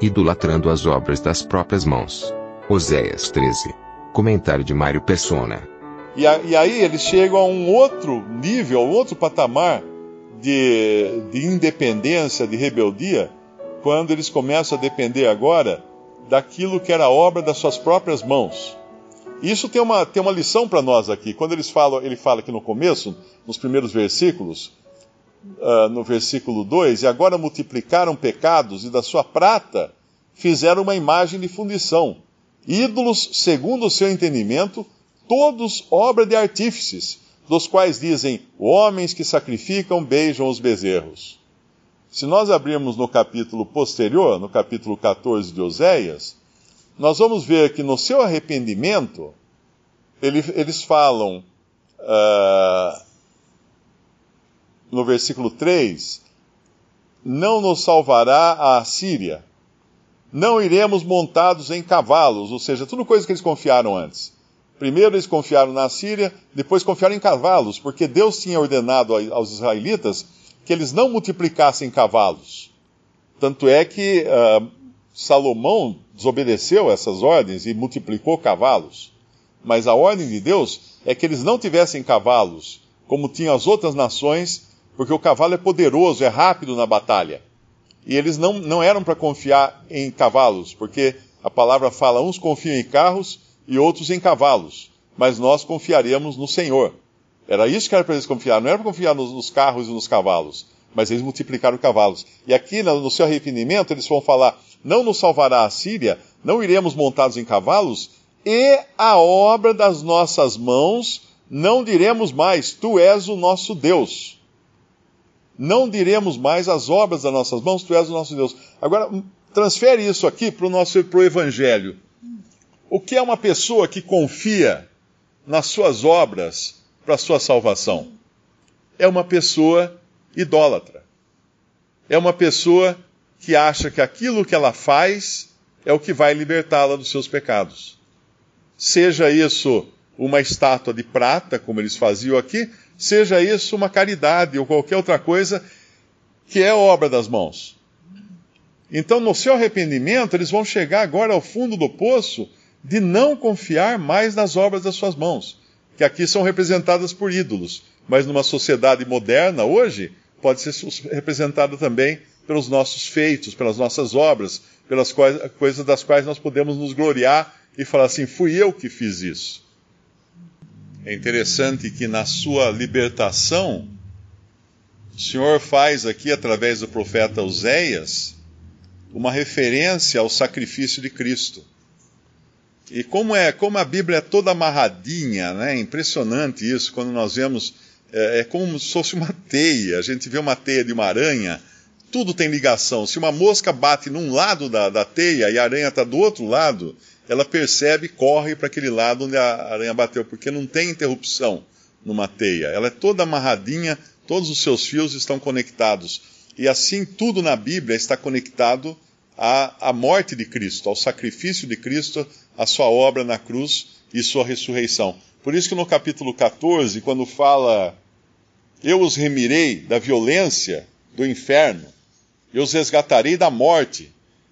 Idolatrando as obras das próprias mãos. Oséias 13. Comentário de Mário Persona. E, a- e aí eles chegam a um outro nível, a um outro patamar de, de independência, de rebeldia, quando eles começam a depender agora daquilo que era obra das suas próprias mãos. Isso tem uma, tem uma lição para nós aqui. Quando eles falam, ele fala aqui no começo, nos primeiros versículos, ah, no versículo 2, e agora multiplicaram pecados e da sua prata fizeram uma imagem de fundição. Ídolos, segundo o seu entendimento, todos obra de artífices, dos quais dizem: homens que sacrificam beijam os bezerros. Se nós abrirmos no capítulo posterior, no capítulo 14 de Oséias, nós vamos ver que no seu arrependimento, ele- eles falam, ah, no versículo 3, não nos salvará a Assíria, não iremos montados em cavalos, ou seja, tudo coisa que eles confiaram antes. Primeiro eles confiaram na Síria, depois confiaram em cavalos, porque Deus tinha ordenado aos israelitas que eles não multiplicassem cavalos. Tanto é que ah, Salomão desobedeceu essas ordens e multiplicou cavalos. Mas a ordem de Deus é que eles não tivessem cavalos, como tinham as outras nações, porque o cavalo é poderoso, é rápido na batalha. E eles não, não eram para confiar em cavalos, porque a palavra fala: uns confiam em carros e outros em cavalos, mas nós confiaremos no Senhor. Era isso que era para eles confiar, não era para confiar nos, nos carros e nos cavalos, mas eles multiplicaram cavalos. E aqui, no, no seu arrependimento, eles vão falar: não nos salvará a Síria, não iremos montados em cavalos, e a obra das nossas mãos não diremos mais: Tu és o nosso Deus não diremos mais as obras das nossas mãos, tu és o nosso Deus. Agora, transfere isso aqui para o nosso pro Evangelho. O que é uma pessoa que confia nas suas obras para sua salvação? É uma pessoa idólatra. É uma pessoa que acha que aquilo que ela faz é o que vai libertá-la dos seus pecados. Seja isso uma estátua de prata, como eles faziam aqui, seja isso uma caridade ou qualquer outra coisa que é obra das mãos. Então, no seu arrependimento, eles vão chegar agora ao fundo do poço de não confiar mais nas obras das suas mãos, que aqui são representadas por ídolos, mas numa sociedade moderna, hoje, pode ser representada também pelos nossos feitos, pelas nossas obras, pelas coisas, das quais nós podemos nos gloriar e falar assim: fui eu que fiz isso. É interessante que na sua libertação, o Senhor faz aqui, através do profeta Oséias, uma referência ao sacrifício de Cristo. E como é, como a Bíblia é toda amarradinha, né? Impressionante isso, quando nós vemos, é, é como se fosse uma teia. A gente vê uma teia de uma aranha, tudo tem ligação. Se uma mosca bate num lado da, da teia e a aranha está do outro lado, ela percebe e corre para aquele lado onde a aranha bateu, porque não tem interrupção numa teia. Ela é toda amarradinha, todos os seus fios estão conectados. E assim, tudo na Bíblia está conectado à, à morte de Cristo, ao sacrifício de Cristo, à sua obra na cruz e sua ressurreição. Por isso que no capítulo 14, quando fala, eu os remirei da violência do inferno, eu os resgatarei da morte.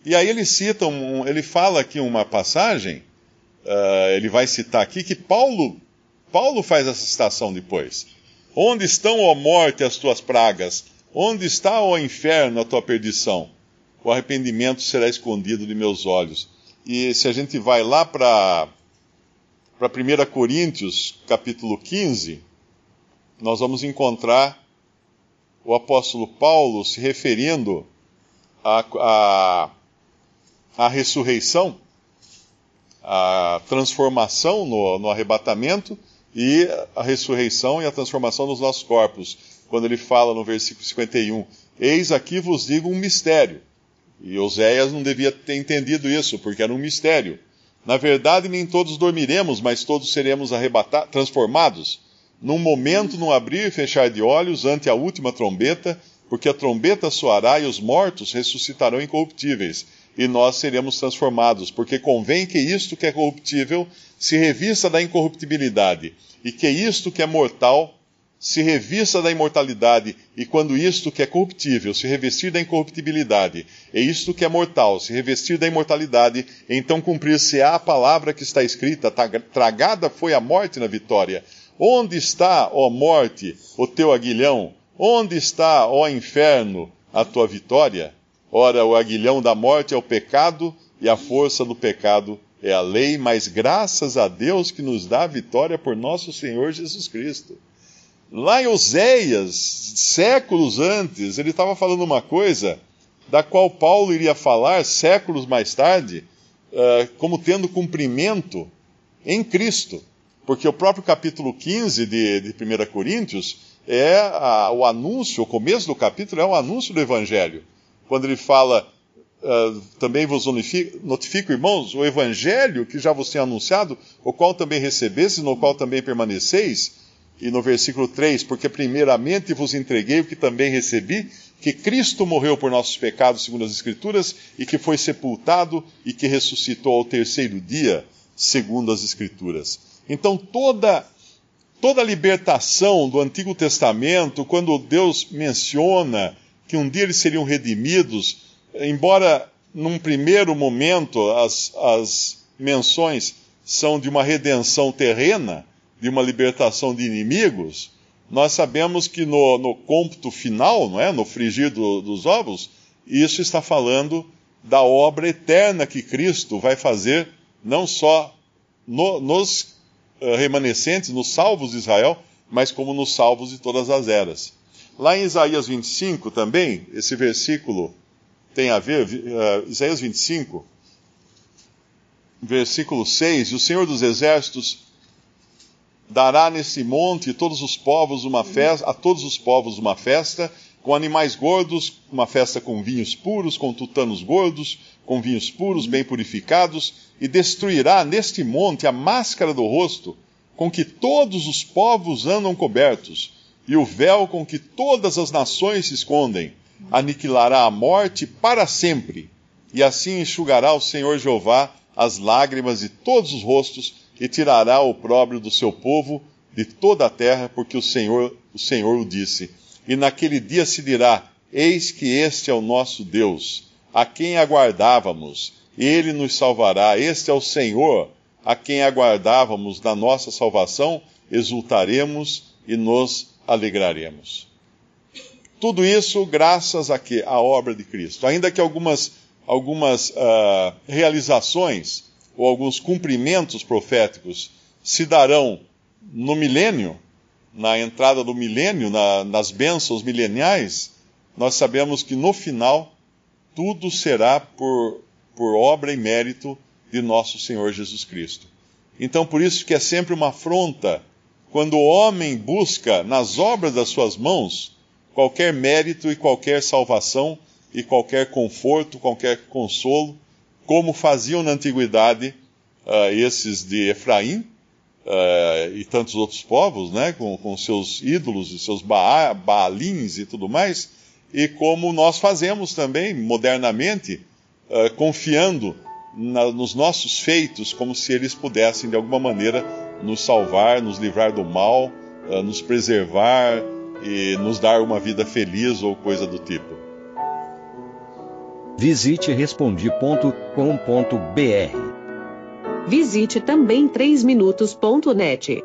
E aí ele cita, um, ele fala aqui uma passagem, uh, ele vai citar aqui que Paulo, Paulo faz essa citação depois. Onde estão, ó morte, as tuas pragas? Onde está, ó inferno, a tua perdição? O arrependimento será escondido de meus olhos. E se a gente vai lá para para 1 Coríntios, capítulo 15, nós vamos encontrar o apóstolo Paulo se referindo à, à, à ressurreição, à transformação no, no arrebatamento e a ressurreição e a transformação dos nossos corpos. Quando ele fala no versículo 51, Eis aqui vos digo um mistério. E Oséias não devia ter entendido isso, porque era um mistério. Na verdade, nem todos dormiremos, mas todos seremos arrebatados, transformados, num momento, num abrir e fechar de olhos, ante a última trombeta, porque a trombeta soará e os mortos ressuscitarão incorruptíveis, e nós seremos transformados, porque convém que isto que é corruptível se revista da incorruptibilidade, e que isto que é mortal se revista da imortalidade, e quando isto que é corruptível se revestir da incorruptibilidade, e isto que é mortal se revestir da imortalidade, então cumprir-se-á a palavra que está escrita: tragada foi a morte na vitória. Onde está, ó morte, o teu aguilhão? Onde está, ó inferno, a tua vitória? Ora, o aguilhão da morte é o pecado, e a força do pecado é a lei, mas graças a Deus que nos dá a vitória por nosso Senhor Jesus Cristo. Lá em Oséias, séculos antes, ele estava falando uma coisa da qual Paulo iria falar séculos mais tarde, uh, como tendo cumprimento em Cristo. Porque o próprio capítulo 15 de, de 1 Coríntios é a, o anúncio, o começo do capítulo é o anúncio do Evangelho. Quando ele fala, uh, também vos notifico, notifico, irmãos, o Evangelho que já vos tenho anunciado, o qual também recebestes, no qual também permaneceis, e no versículo 3, porque primeiramente vos entreguei o que também recebi, que Cristo morreu por nossos pecados, segundo as Escrituras, e que foi sepultado e que ressuscitou ao terceiro dia, segundo as Escrituras. Então toda toda a libertação do Antigo Testamento, quando Deus menciona que um dia eles seriam redimidos, embora num primeiro momento as, as menções são de uma redenção terrena, de uma libertação de inimigos, nós sabemos que no, no cômputo final, não é? no frigir do, dos ovos, isso está falando da obra eterna que Cristo vai fazer, não só no, nos uh, remanescentes, nos salvos de Israel, mas como nos salvos de todas as eras. Lá em Isaías 25 também, esse versículo tem a ver, uh, Isaías 25, versículo 6, e o Senhor dos Exércitos dará nesse monte todos os povos uma festa, a todos os povos uma festa, com animais gordos, uma festa com vinhos puros, com tutanos gordos, com vinhos puros, bem purificados, e destruirá neste monte a máscara do rosto, com que todos os povos andam cobertos, e o véu com que todas as nações se escondem. Aniquilará a morte para sempre, e assim enxugará o Senhor Jeová as lágrimas de todos os rostos, e tirará o próprio do seu povo de toda a terra, porque o Senhor, o Senhor o disse. E naquele dia se dirá: Eis que este é o nosso Deus, a quem aguardávamos, ele nos salvará. Este é o Senhor, a quem aguardávamos na nossa salvação, exultaremos e nos alegraremos. Tudo isso graças a quê? À obra de Cristo. Ainda que algumas, algumas uh, realizações ou alguns cumprimentos proféticos se darão no milênio, na entrada do milênio, na, nas bênçãos mileniais, nós sabemos que no final tudo será por, por obra e mérito de nosso Senhor Jesus Cristo. Então, por isso que é sempre uma afronta quando o homem busca nas obras das suas mãos qualquer mérito e qualquer salvação e qualquer conforto, qualquer consolo como faziam na antiguidade uh, esses de Efraim uh, e tantos outros povos, né, com, com seus ídolos e seus ba baalins e tudo mais, e como nós fazemos também modernamente, uh, confiando na, nos nossos feitos, como se eles pudessem de alguma maneira nos salvar, nos livrar do mal, nos preservar e nos dar uma vida feliz ou coisa do tipo. Visite respondi.com.br. Visite também 3minutos.net.